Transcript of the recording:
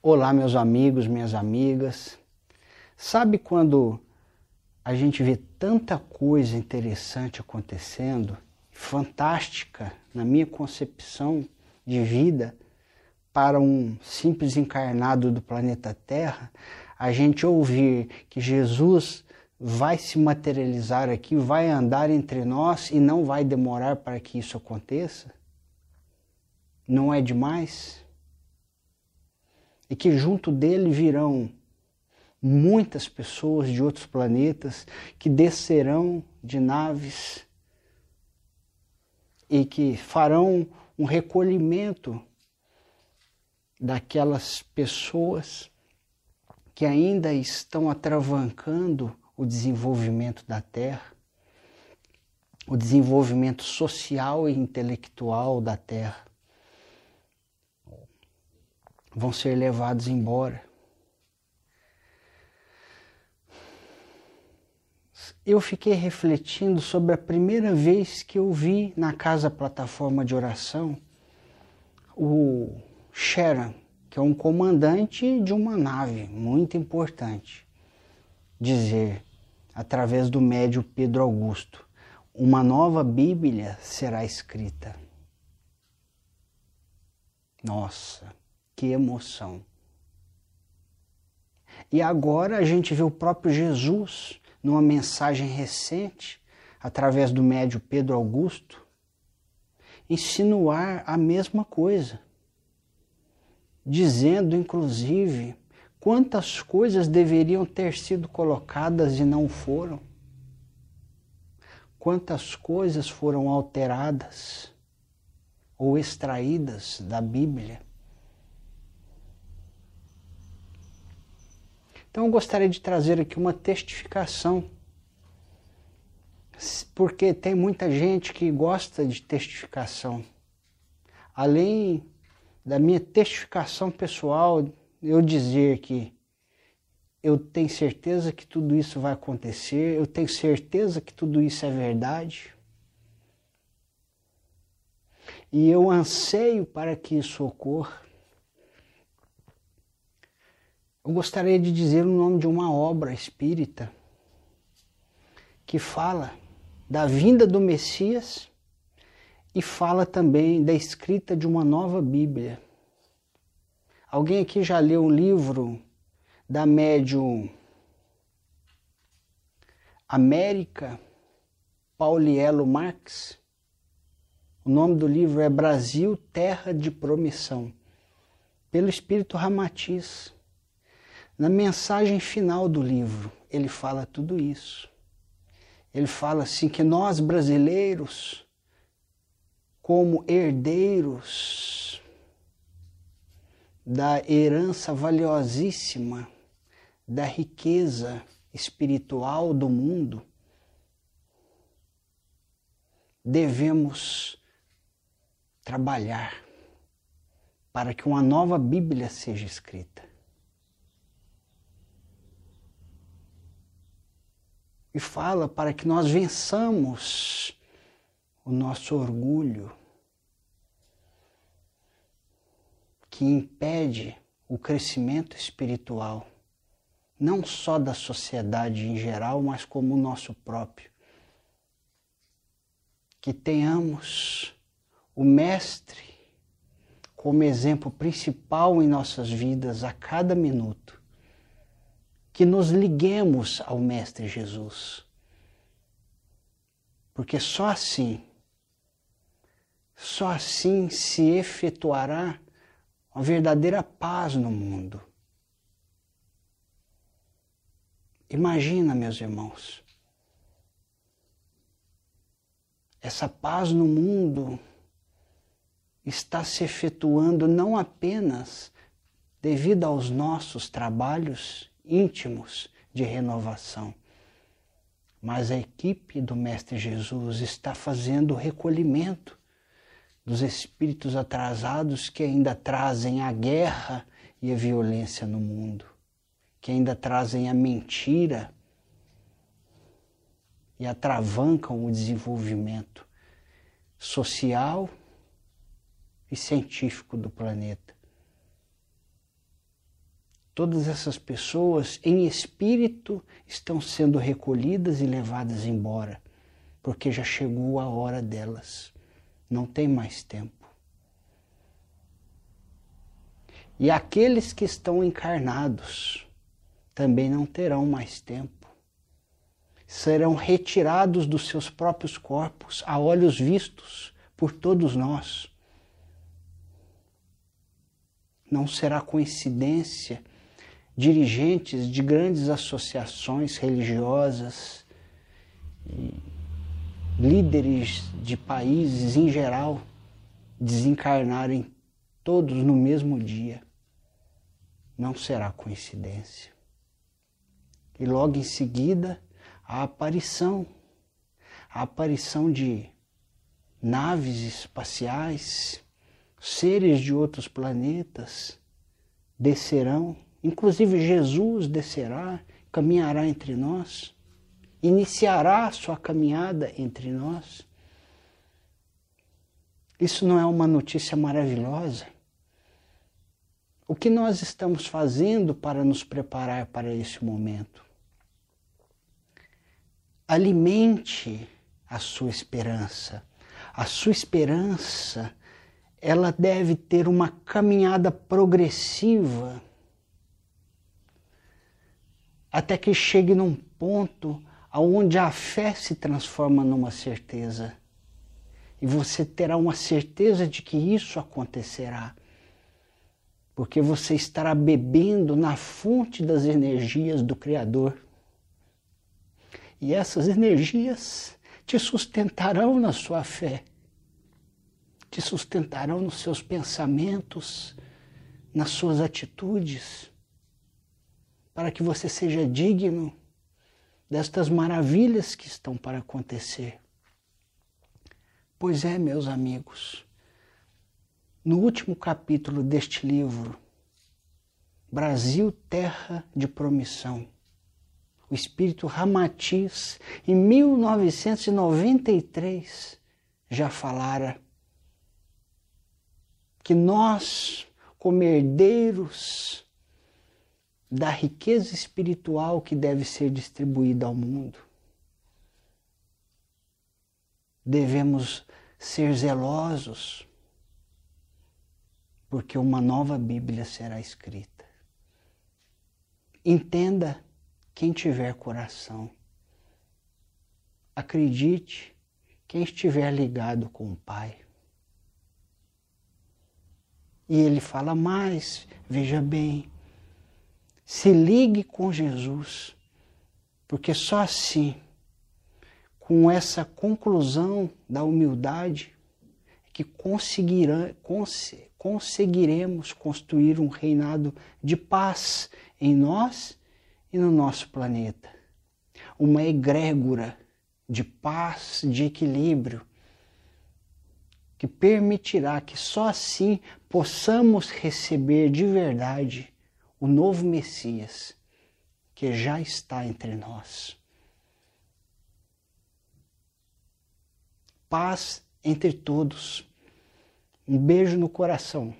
Olá, meus amigos, minhas amigas. Sabe quando a gente vê tanta coisa interessante acontecendo, fantástica na minha concepção de vida para um simples encarnado do planeta Terra, a gente ouvir que Jesus vai se materializar aqui, vai andar entre nós e não vai demorar para que isso aconteça? Não é demais? E que junto dele virão muitas pessoas de outros planetas que descerão de naves e que farão um recolhimento daquelas pessoas que ainda estão atravancando o desenvolvimento da Terra, o desenvolvimento social e intelectual da Terra. Vão ser levados embora. Eu fiquei refletindo sobre a primeira vez que eu vi na casa plataforma de oração o Sharon, que é um comandante de uma nave muito importante, dizer: através do médio Pedro Augusto. Uma nova Bíblia será escrita. Nossa, que emoção! E agora a gente vê o próprio Jesus numa mensagem recente, através do médio Pedro Augusto, insinuar a mesma coisa, dizendo inclusive Quantas coisas deveriam ter sido colocadas e não foram? Quantas coisas foram alteradas ou extraídas da Bíblia? Então eu gostaria de trazer aqui uma testificação, porque tem muita gente que gosta de testificação. Além da minha testificação pessoal, eu dizer que eu tenho certeza que tudo isso vai acontecer, eu tenho certeza que tudo isso é verdade. E eu anseio para que isso ocorra. Eu gostaria de dizer o nome de uma obra espírita que fala da vinda do Messias e fala também da escrita de uma nova Bíblia. Alguém aqui já leu um livro da médium América Paulielo Marx? O nome do livro é Brasil, Terra de Promissão, pelo Espírito Ramatiz. Na mensagem final do livro, ele fala tudo isso. Ele fala assim que nós brasileiros, como herdeiros da herança valiosíssima, da riqueza espiritual do mundo, devemos trabalhar para que uma nova Bíblia seja escrita. E fala para que nós vençamos o nosso orgulho, que impede o crescimento espiritual, não só da sociedade em geral, mas como o nosso próprio. Que tenhamos o Mestre como exemplo principal em nossas vidas a cada minuto. Que nos liguemos ao Mestre Jesus. Porque só assim, só assim se efetuará uma verdadeira paz no mundo. Imagina, meus irmãos, essa paz no mundo está se efetuando não apenas devido aos nossos trabalhos íntimos de renovação, mas a equipe do Mestre Jesus está fazendo o recolhimento dos espíritos atrasados que ainda trazem a guerra e a violência no mundo, que ainda trazem a mentira e atravancam o desenvolvimento social e científico do planeta. Todas essas pessoas em espírito estão sendo recolhidas e levadas embora, porque já chegou a hora delas. Não tem mais tempo. E aqueles que estão encarnados também não terão mais tempo. Serão retirados dos seus próprios corpos a olhos vistos por todos nós. Não será coincidência dirigentes de grandes associações religiosas, líderes de países em geral, desencarnarem todos no mesmo dia. Não será coincidência. E logo em seguida, a aparição a aparição de naves espaciais, seres de outros planetas descerão Inclusive, Jesus descerá, caminhará entre nós, iniciará sua caminhada entre nós. Isso não é uma notícia maravilhosa? O que nós estamos fazendo para nos preparar para esse momento? Alimente a sua esperança. A sua esperança, ela deve ter uma caminhada progressiva até que chegue num ponto aonde a fé se transforma numa certeza. E você terá uma certeza de que isso acontecerá. Porque você estará bebendo na fonte das energias do Criador. E essas energias te sustentarão na sua fé, te sustentarão nos seus pensamentos, nas suas atitudes para que você seja digno destas maravilhas que estão para acontecer. Pois é, meus amigos, no último capítulo deste livro, Brasil, Terra de Promissão, o espírito Ramatiz, em 1993, já falara que nós, como herdeiros da riqueza espiritual que deve ser distribuída ao mundo. Devemos ser zelosos, porque uma nova Bíblia será escrita. Entenda quem tiver coração. Acredite quem estiver ligado com o Pai. E ele fala mais, veja bem, se ligue com Jesus, porque só assim, com essa conclusão da humildade, é que conseguirá, cons, conseguiremos construir um reinado de paz em nós e no nosso planeta. Uma egrégora de paz, de equilíbrio, que permitirá que só assim possamos receber de verdade o novo Messias que já está entre nós. Paz entre todos. Um beijo no coração.